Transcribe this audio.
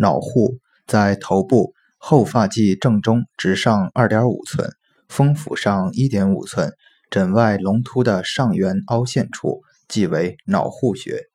脑户在头部后发际正中直上二点五寸，风府上一点五寸，枕外隆突的上缘凹陷处，即为脑户穴。